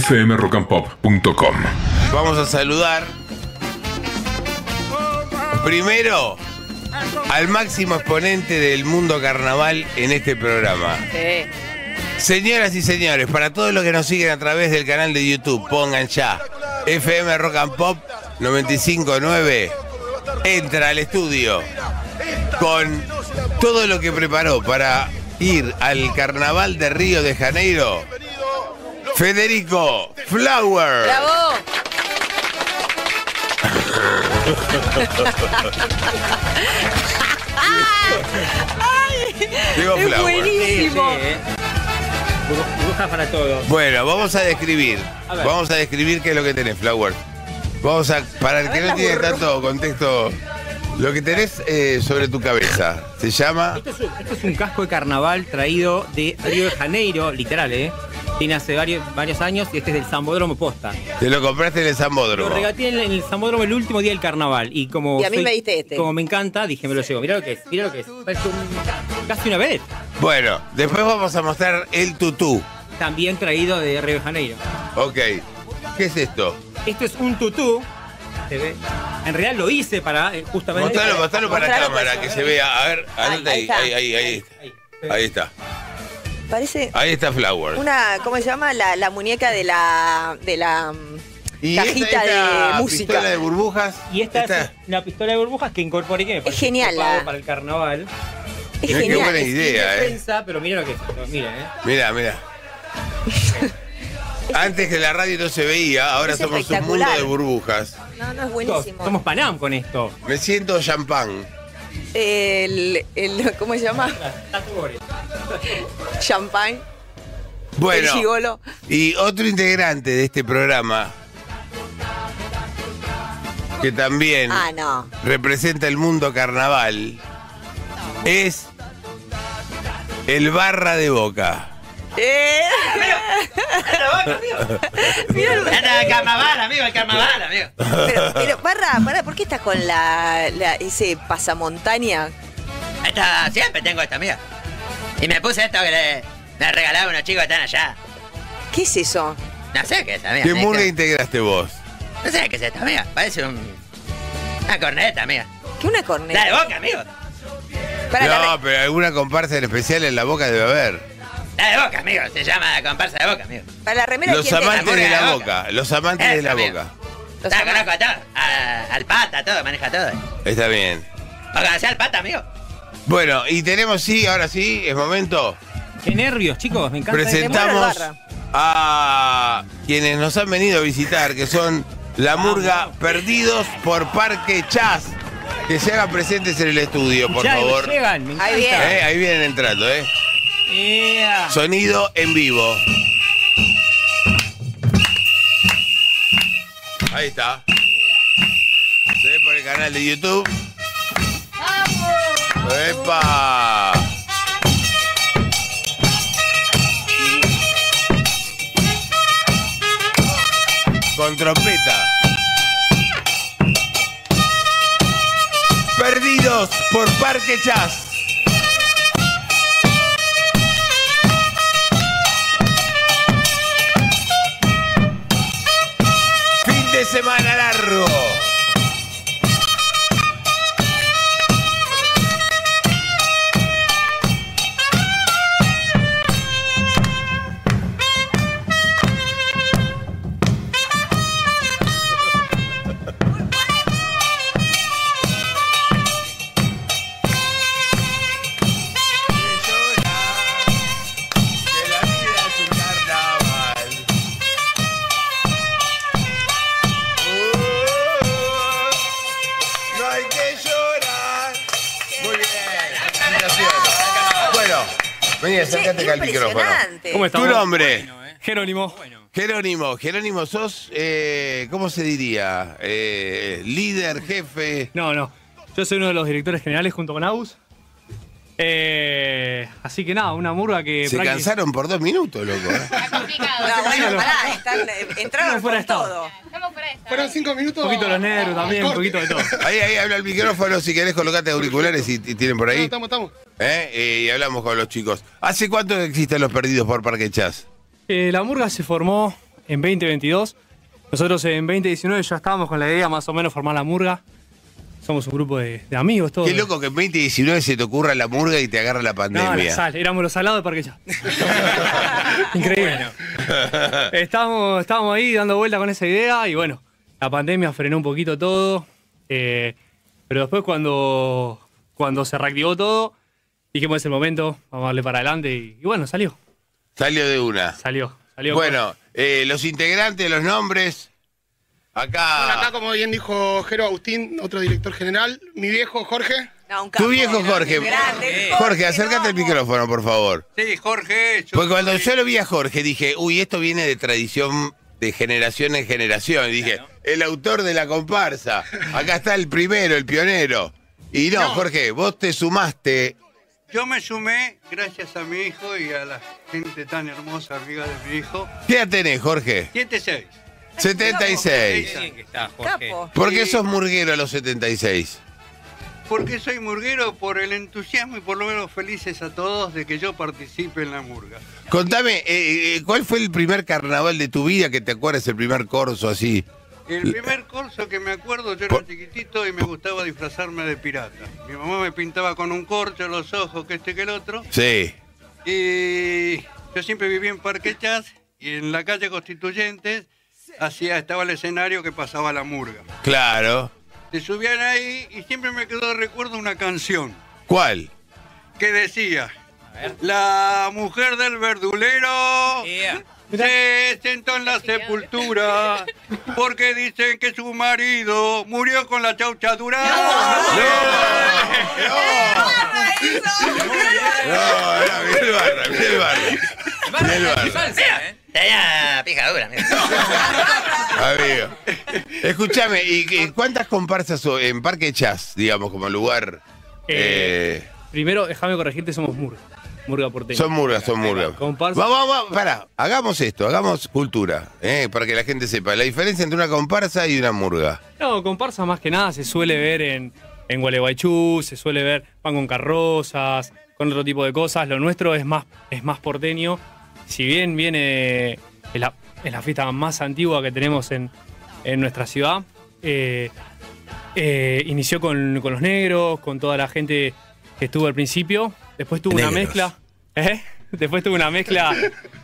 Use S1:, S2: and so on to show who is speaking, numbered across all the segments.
S1: fmrockandpop.com.
S2: Vamos a saludar primero al máximo exponente del mundo carnaval en este programa.
S3: Sí.
S2: Señoras y señores, para todos los que nos siguen a través del canal de YouTube, pongan ya FM Rock and Pop 959. Entra al estudio con todo lo que preparó para ir al carnaval de Río de Janeiro. Federico Flower.
S3: ¡Bravo!
S2: Diego
S3: Es
S2: Flower.
S3: buenísimo.
S4: ¿eh? Burbujas para todos.
S2: Bueno, vamos a describir.
S4: A ver.
S2: Vamos a describir qué es lo que tenés, Flower. Vamos a, para el que no tiene tanto contexto, lo que tenés eh, sobre tu cabeza se llama.
S4: Esto es, un, esto es un casco de carnaval traído de Río de Janeiro, literal, ¿eh? Tiene hace varios, varios años y este es del Zambódromo Posta.
S2: Te lo compraste en el
S4: Lo
S2: Zambódromo.
S4: regateé en el, en el Zambódromo el último día del carnaval y como
S3: Y a mí me diste este.
S4: como me encanta, dije me lo llevo. Mira lo que es, mira lo que es. Parece un- casi una vez.
S2: Bueno, después vamos a mostrar el tutú.
S4: También traído de Río de Janeiro.
S2: Ok. ¿Qué es esto?
S4: Esto es un tutú. Se ve. En realidad lo hice para eh, justamente.
S2: Mostralo, mostralo para
S3: Mostralo,
S2: cámara,
S3: pues,
S2: que se vea. A ver,
S3: Ahí, ahí,
S2: ahí, ahí. Ahí. Ahí está.
S3: Parece
S2: Ahí está Flower.
S3: una, ¿cómo se llama? La, la muñeca de la, de la mm,
S2: Y
S3: cajita
S2: esta- esta
S3: de música.
S2: pistola de burbujas.
S4: Y esta,
S2: esta-
S4: es una pistola de burbujas que incorporé que me parece
S3: genial, la-
S4: para el carnaval.
S3: Es
S2: Mirá qué
S3: genial.
S2: buena
S3: es-
S2: idea, eh.
S4: Defensa, pero mira lo que es. Miren, eh.
S2: Mira, mira. Antes que la radio no se veía, ahora
S3: Es
S2: somos un mundo de burbujas.
S3: No, no es buenísimo.
S4: Somos Panam con esto.
S2: Me siento champán.
S3: El, el, ¿cómo se llama? Champagne.
S2: Bueno, y otro integrante de este programa, que también
S3: Ah, no.
S2: representa el mundo carnaval, es el barra de boca.
S3: Eh. Mira el-
S5: carnaval, amigo, el carnaval, amigo.
S3: pero, pero, barra, barra, ¿por qué estás con la, la- ese pasamontaña?
S5: Esta, siempre tengo esta, amigo. Y me puse esto que le, me regalaron unos chicos que están allá.
S3: ¿Qué es eso?
S5: No sé qué es, amigo.
S2: ¿Qué murga integraste vos?
S5: No sé qué es esto, amigo. Parece un. Una corneta, amigo.
S3: ¿Qué una
S5: La de
S3: corneta?
S5: boca, amigo.
S3: Para la
S2: No, pero alguna comparsa en especial en la boca debe haber.
S5: La de boca, amigo. Se llama la comparsa de boca, amigo.
S3: Para la remera
S2: Los
S3: ¿quién te-
S2: amantes de la
S5: La
S2: boca,
S5: boca.
S2: los amantes de la
S5: amigo.
S2: boca.
S3: Los
S5: conozco a todos. Al pata, todo, maneja todo.
S2: Está bien.
S5: ¿O conocés al pata, amigo?
S2: Bueno, y tenemos, sí, ahora sí, es momento.
S4: Qué nervios, chicos. Me encanta.
S2: Presentamos a quienes nos han venido a visitar, que son la murga Perdidos por Parque Chas. Que se hagan presentes en el estudio, por
S4: Ya,
S2: favor.
S4: llegan, me.
S3: Ahí viene.
S2: Eh, ahí vienen entrando, ¿eh?
S4: Yeah.
S2: Sonido en vivo. Ahí está. Se ve por el canal de YouTube. Con trompeta. Perdidos por Parque Chas. Fin de semana largo. Vení, acércate acá al micrófono.
S3: impresionante.
S4: ¿Cómo
S2: Tu
S4: estamos?
S2: nombre.
S4: Jerónimo.
S2: Jerónimo, Jerónimo, sos, eh, ¿cómo se diría? Eh, líder, jefe.
S6: No, no. Yo soy uno de los directores generales junto con Aus. Eh, así que nada, una murga que.
S2: Se cansaron por dos minutos, loco. ¿eh?
S3: No, bueno, pará, están, eh, entraron
S6: Estamos fuera de
S3: con
S6: estado.
S3: todo.
S7: Fueron cinco minutos.
S6: Un poquito los nervios también, un poquito de todo.
S2: Ahí, ahí habla el micrófono, si querés colocate auriculares y, y tienen por ahí.
S7: Estamos, estamos.
S2: ¿Eh? Eh, y hablamos con los chicos. ¿Hace cuánto existen los perdidos por Parque Chas?
S6: Eh, la murga se formó en 2022. Nosotros en 2019 ya estábamos con la idea más o menos formar la murga. Somos un grupo de, de amigos todos.
S2: Qué loco que en 2019 se te ocurra la murga y te agarra la
S6: No,
S2: pandemia.
S6: la sal, éramos los salados de Parque Ya. Increíble. Estábamos, estábamos ahí dando vuelta con esa idea y bueno, la pandemia frenó un poquito todo. eh, pero después cuando, cuando se reactivó todo, dijimos es el momento, vamos a darle para adelante y, y bueno, salió.
S2: Salió de una.
S6: Salió. salió
S2: Bueno, eh, los integrantes, los nombres. Acá.
S1: Bueno, acá, como bien dijo Jero Agustín, otro director general, mi viejo Jorge.
S3: No, un
S2: Tu viejo Jorge.
S3: Grande,
S2: Jorge, acércate al micrófono, por favor.
S7: Sí, Jorge. yo
S2: Porque cuando
S7: soy-
S2: yo lo vi a Jorge dije, uy, esto viene de tradición de generación en generación. Y dije, el autor de la comparsa. Acá está el primero, el pionero. Y no,
S1: No.
S2: Jorge, vos te sumaste.
S7: Yo me sumé gracias a mi hijo y a la gente tan hermosa, amiga de mi hijo.
S2: ¿Qué edad tenés, Jorge?
S7: 76.
S2: 76.
S4: Qué bien que está, Jorge.
S3: Capo.
S2: ¿Por qué sos murguero a los 76?
S7: Porque soy murguero por el entusiasmo y por lo menos felices a todos de que yo participe en la murga.
S2: Contame, eh, eh, ¿cuál fue el primer carnaval de tu vida que te acuerdas, el primer corso así?
S7: El primer corso que me acuerdo, yo era chiquitito y me gustaba disfrazarme de pirata. Mi mamá me pintaba con un corcho los ojos, que este que el otro.
S2: Sí.
S7: Y yo siempre viví en Parque Chas y en la calle Constituyentes hacía, estaba el escenario que pasaba la murga.
S2: Claro.
S7: Se subían ahí y siempre me quedó de recuerdo una canción
S2: ¿Cuál?
S7: que decía, la mujer del verdulero
S4: Yeah.
S7: se sentó en la sepultura porque dicen que su marido murió con la chauchadura.
S2: No, no, mirá el barra, mirá el barra. Mirá el barra.
S4: Salsa, ¿eh?
S5: Tenía picadura, amigo.
S2: Amigo. Escúchame, ¿y qué- cuántas comparsas o- en Parque Chas, digamos, como lugar?
S6: Eh,
S2: eh,
S6: Primero, déjame corregirte, somos murga. Murga porteña.
S2: son murgas, son murgas.
S6: Comparsa.
S2: Vamos, vamos, pará, hagamos esto, hagamos cultura, eh, para que la gente sepa. La diferencia entre una comparsa y una murga.
S6: No, comparsa más que nada se suele ver en, en Gualeguaychú, se suele ver, van con carrozas, con otro tipo de cosas. Lo nuestro es más, es más porteño. Si bien viene, es la, es la fiesta más antigua que tenemos en, en nuestra ciudad, eh, eh, inició con, con los negros, con toda la gente que estuvo al principio. Después tuvo una mezcla. ¿eh? Después tuvo una mezcla.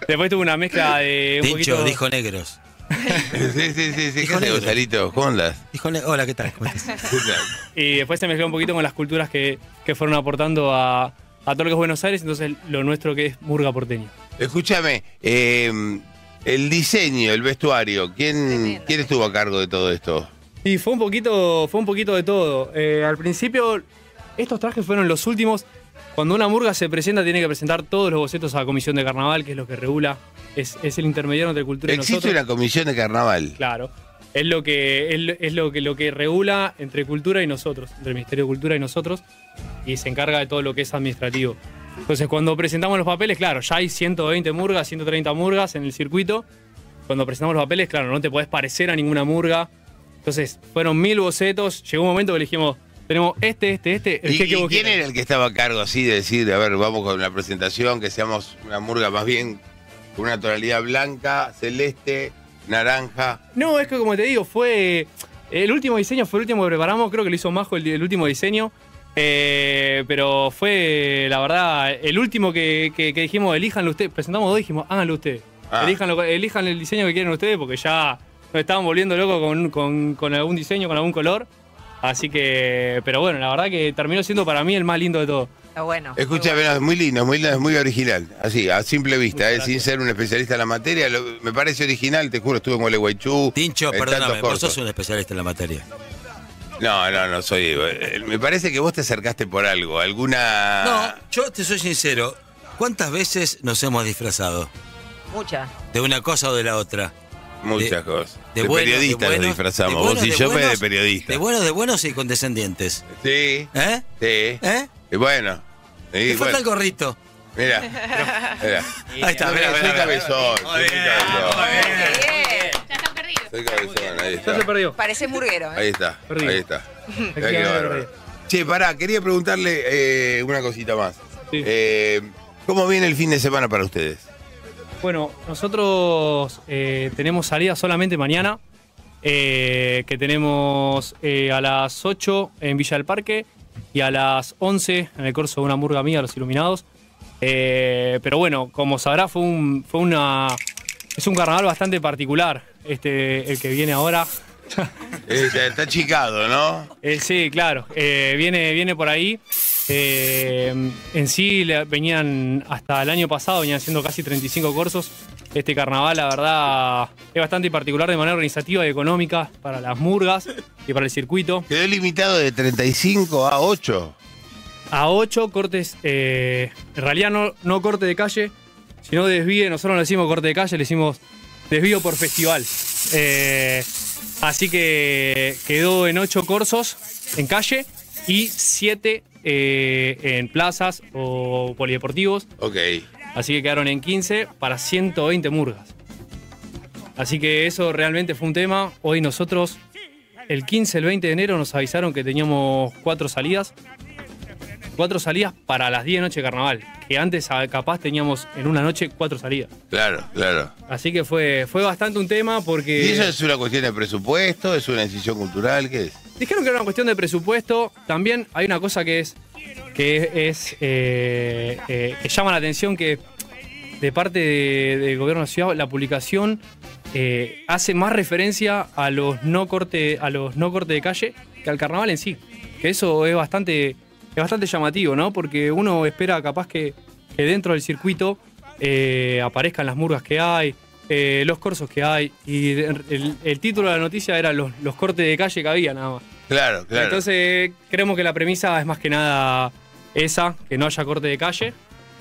S6: Después tuvo una mezcla de un poquito.
S8: dijo negros.
S2: Sí, sí, sí, sí. ¿Qué
S8: Hijo
S2: haces. Gonzalito? ¿Cómo andas?
S8: Hola, ¿qué tal? ¿Cómo estás?
S6: Y después se mezcló un poquito con las culturas que, que fueron aportando a, a todo lo que es Buenos Aires, entonces lo nuestro que es Murga Porteño.
S2: Escúchame, eh, el diseño, el vestuario, ¿quién. ¿quién estuvo a cargo de todo esto?
S6: Y fue un poquito, fue un poquito de todo. Eh, al principio, estos trajes fueron los últimos. Cuando una murga se presenta, tiene que presentar todos los bocetos a la comisión de carnaval, que es lo que regula, es, es el intermediario entre cultura y
S2: Existe
S6: nosotros.
S2: una comisión de carnaval.
S6: Claro. Es lo que, es, lo- es lo que lo que regula entre cultura y nosotros, entre el Ministerio de Cultura y nosotros, y se encarga de todo lo que es administrativo. Entonces, cuando presentamos los papeles, claro, ya hay 120 murgas, 130 murgas en el circuito. Cuando presentamos los papeles, claro, no te podés parecer a ninguna murga. Entonces, fueron mil bocetos. Llegó un momento que elegimos, tenemos este, este, este, el
S2: ¿Y,
S6: que,
S2: y quién era el que estaba a cargo así de decir, a ver, vamos con la presentación, que seamos una murga más bien con una tonalidad blanca, celeste, naranja?
S6: No, es que como te digo, fue. El último diseño fue el último que preparamos, creo que lo hizo Majo el, el último diseño. Eh, pero fue, la verdad, el último que, que- que dijimos, elíjanlo ustedes. Presentamos dos y dijimos, háganlo ustedes.
S2: Ah.
S6: Elíjanlo, elijan el diseño que quieren ustedes porque ya nos estaban volviendo locos con, con- con algún diseño, con algún color. Así que, pero bueno, la verdad que terminó siendo para mí el más lindo de todo.
S3: Está bueno. muy
S2: Escúchame,
S3: bueno.
S2: no, es muy lindo, muy lindo, es muy original. Así, a simple vista, eh, sin ser un especialista en la materia, lo- me parece original, te juro, estuve en Gualeguaychú.
S8: Tincho, perdóname, vos sos un especialista en la materia.
S2: No, no, no soy. eh, Me parece que vos te acercaste por algo, alguna.
S8: No, yo te soy sincero. ¿Cuántas veces nos hemos disfrazado?
S3: Mucha.
S8: De una cosa o de la otra.
S2: Muchas
S8: de-
S2: cosas. De,
S8: buenos-
S2: periodistas
S8: buenos-
S2: nos disfrazamos.
S8: de
S2: vos
S8: buenos-
S2: y
S8: de
S2: yo, pues, de
S8: buenos-
S2: periodistas.
S8: De buenos, de buenos y condescendientes.
S2: Sí,
S8: ¿Eh?
S2: sí.
S8: ¿Eh?
S2: Y bueno. Sí,
S8: Te falta
S2: bueno.
S8: el gorrito.
S2: Mira, mira.
S8: Ahí está,
S2: Soy
S8: mirá, mirá, mirá.
S2: cabezón, soy
S8: bien,
S2: cabezón.
S3: Muy bien.
S9: Ya
S2: Soy cabezón, ahí
S6: Ya se
S2: está.
S6: perdió.
S3: Parece murguero. ¿eh?
S2: Ahí está, ahí está. Mirá qué bárbaro. Che, pará, quería preguntarle eh, una cosita más.
S6: Sí.
S2: Eh, ¿Cómo viene el fin de semana para ustedes?
S6: Bueno, nosotros eh, tenemos salida solamente mañana, eh, que tenemos eh, a las 8 en Villa del Parque y a las 11 en el curso de una murga mía, Los Iluminados. Eh, pero bueno, como sabrá, fue, un, fue una... Es un carnaval bastante particular, este, el que viene ahora.
S2: Eh, está, está chicado, ¿no?
S6: Eh, sí, claro. Eh, viene, viene por ahí. Eh, en sí le- venían hasta el año pasado, venían haciendo casi 35 cursos. Este carnaval, la verdad, es bastante particular de manera organizativa y económica para las murgas y para el circuito.
S2: Quedó limitado de 35 a 8.
S6: A 8 cortes, eh, en realidad no, no corte de calle, sino desvío. Nosotros no le decimos corte de calle, le decimos desvío por festival. Eh, así que quedó en 8 corsos en calle y 7 en plazas o polideportivos.
S2: Ok.
S6: Así que quedaron en 15 para 120 murgas. Así que eso realmente fue un tema. Hoy nosotros, el 15, el 20 de enero, nos avisaron que teníamos cuatro salidas. Cuatro salidas para las 10 de noche de carnaval. Que antes ah, capaz teníamos en una noche cuatro salidas.
S2: Claro, claro.
S6: Así que fue, fue bastante un tema porque...
S2: ¿Y eso es una cuestión de presupuesto? ¿Es una decisión cultural? ¿Qué es?
S6: Dijeron que era una cuestión de presupuesto. También hay una cosa que es que es eh, eh, que llama la atención que de parte de- del gobierno de la ciudad la publicación eh, hace más referencia a los no corte a los no corte de calle que al carnaval en sí. Que eso es bastante es bastante llamativo, ¿no? Porque uno espera capaz que, que dentro del circuito eh, aparezcan las murgas que hay, eh, los corsos que hay y el, el título de la noticia era los, los cortes de calle que había nada más.
S2: Claro, claro.
S6: Entonces, creemos que la premisa es más que nada esa, que no haya corte de calle.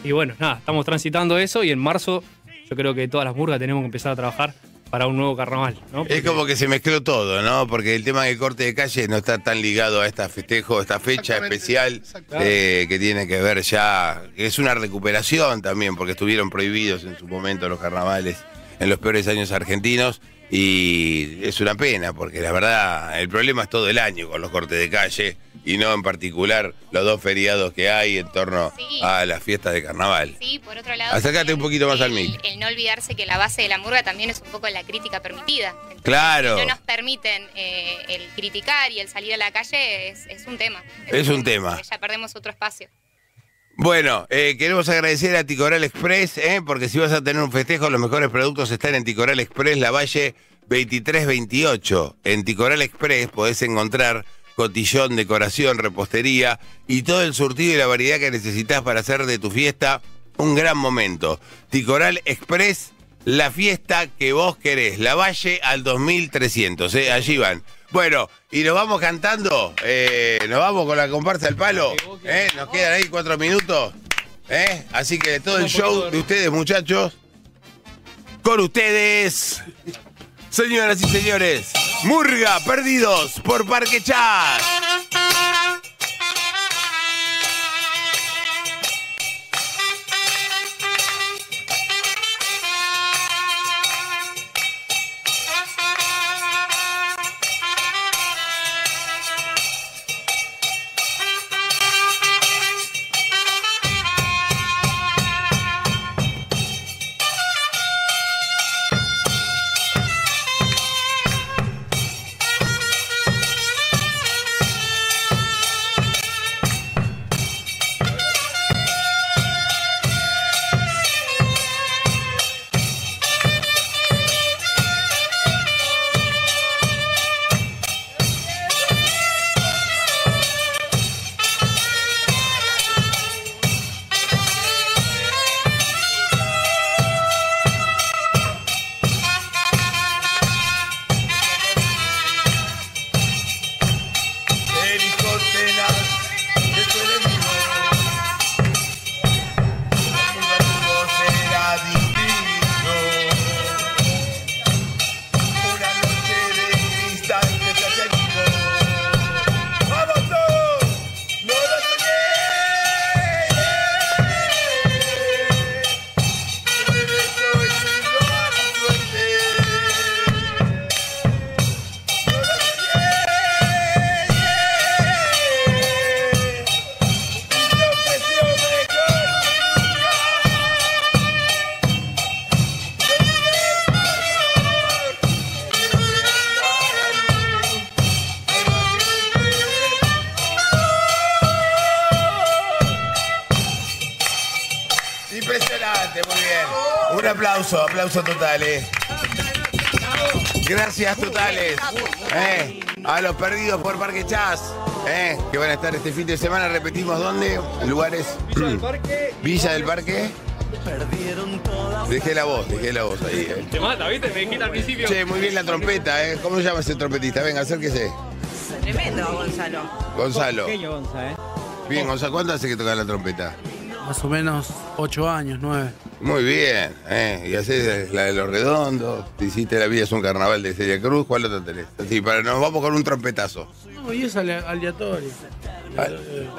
S6: Y bueno, nada, estamos transitando eso y en marzo yo creo que todas las murgas tenemos que empezar a trabajar para un nuevo carnaval. ¿no?
S2: Es como que se mezcló todo, ¿no? Porque el tema del corte de calle no está tan ligado a esta festejo, esta fecha especial eh, que tiene que ver ya, que es una recuperación también, porque estuvieron prohibidos en su momento los carnavales en los peores años argentinos y es una pena, porque la verdad el problema es todo el año con los cortes de calle y no en particular los dos feriados que hay en torno
S9: Sí.
S2: a las fiestas de carnaval.
S9: Sí, por otro lado.
S2: Acércate un poquito más al mic.
S9: El no olvidarse que la base de la murga también es un poco la crítica permitida. Entonces,
S2: Claro.
S9: Si no nos permiten eh, el criticar y el salir a la calle es, es un tema.
S2: Es un tema.
S9: Ya perdemos otro espacio.
S2: Bueno, eh, queremos agradecer a Ticoral Express, eh, porque si vas a tener un festejo, los mejores productos están en Ticoral Express, la Valle 2328. En Ticoral Express podés encontrar cotillón, decoración, repostería y todo el surtido y la variedad que necesitas para hacer de tu fiesta un gran momento. Ticoral Express, la fiesta que vos querés. La Valle al 2300, eh, allí van. Bueno, y nos vamos cantando, eh, nos vamos con la comparsa al palo, eh, nos quedan ahí cuatro minutos, eh, así que todo el show de ustedes, muchachos, con ustedes, señoras y señores, Murga Perdidos por Parque Chat. Aplauso, aplauso total, eh. Gracias totales. Eh, a los perdidos por Parque Chas. Eh, que van a estar este fin de semana. Repetimos dónde. Lugares. Villa del Parque. Dejé la voz, dejé la voz ahí. eh.
S6: Te mata, ¿viste? Me dijiste al principio.
S2: Che, muy bien la trompeta, ¿eh? ¿Cómo se llama ese trompetista? Venga, acérquese.
S3: Tremendo, Gonzalo.
S2: Gonzalo.
S4: Pequeño Gonza, ¿eh?
S2: Bien, Gonzalo, ¿cuánto hace que toca la trompeta?
S10: Más o menos ocho años, nueve.
S2: Muy bien, ¿eh? Y haces la de los redondos. Te hiciste La vida es un carnaval de Celia Cruz. ¿Cuál otro tenés? Así, para, nos vamos con un trompetazo.
S10: No, y es ale- aleatorio.
S2: Ah,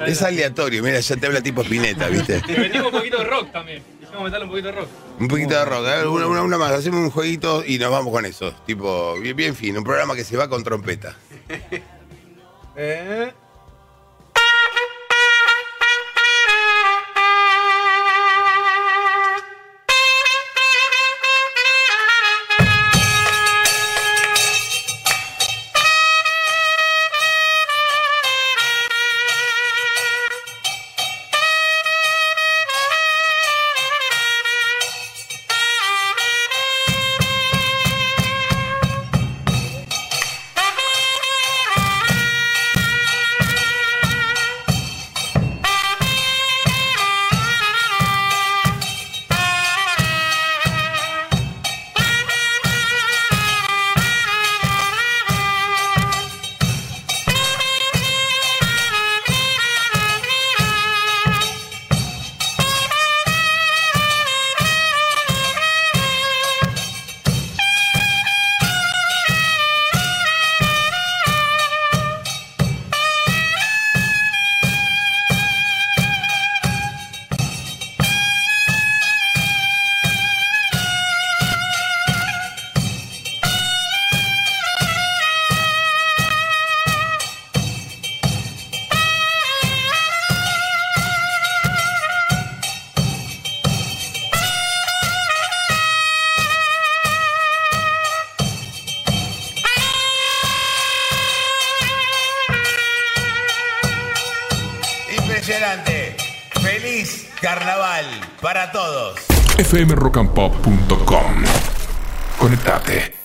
S2: Es aleatorio, mira, ya te habla tipo Spinetta, ¿viste?
S6: Le metimos un poquito de rock también. Hicimos meterle un poquito de rock.
S2: Un poquito de rock, ¿eh? una, una- una más, hacemos un jueguito y nos vamos con eso. Tipo, bien, bien fino, un programa que se va con trompeta.
S10: Eh.
S2: Todos.
S11: fmrockandpop.com. Conectate.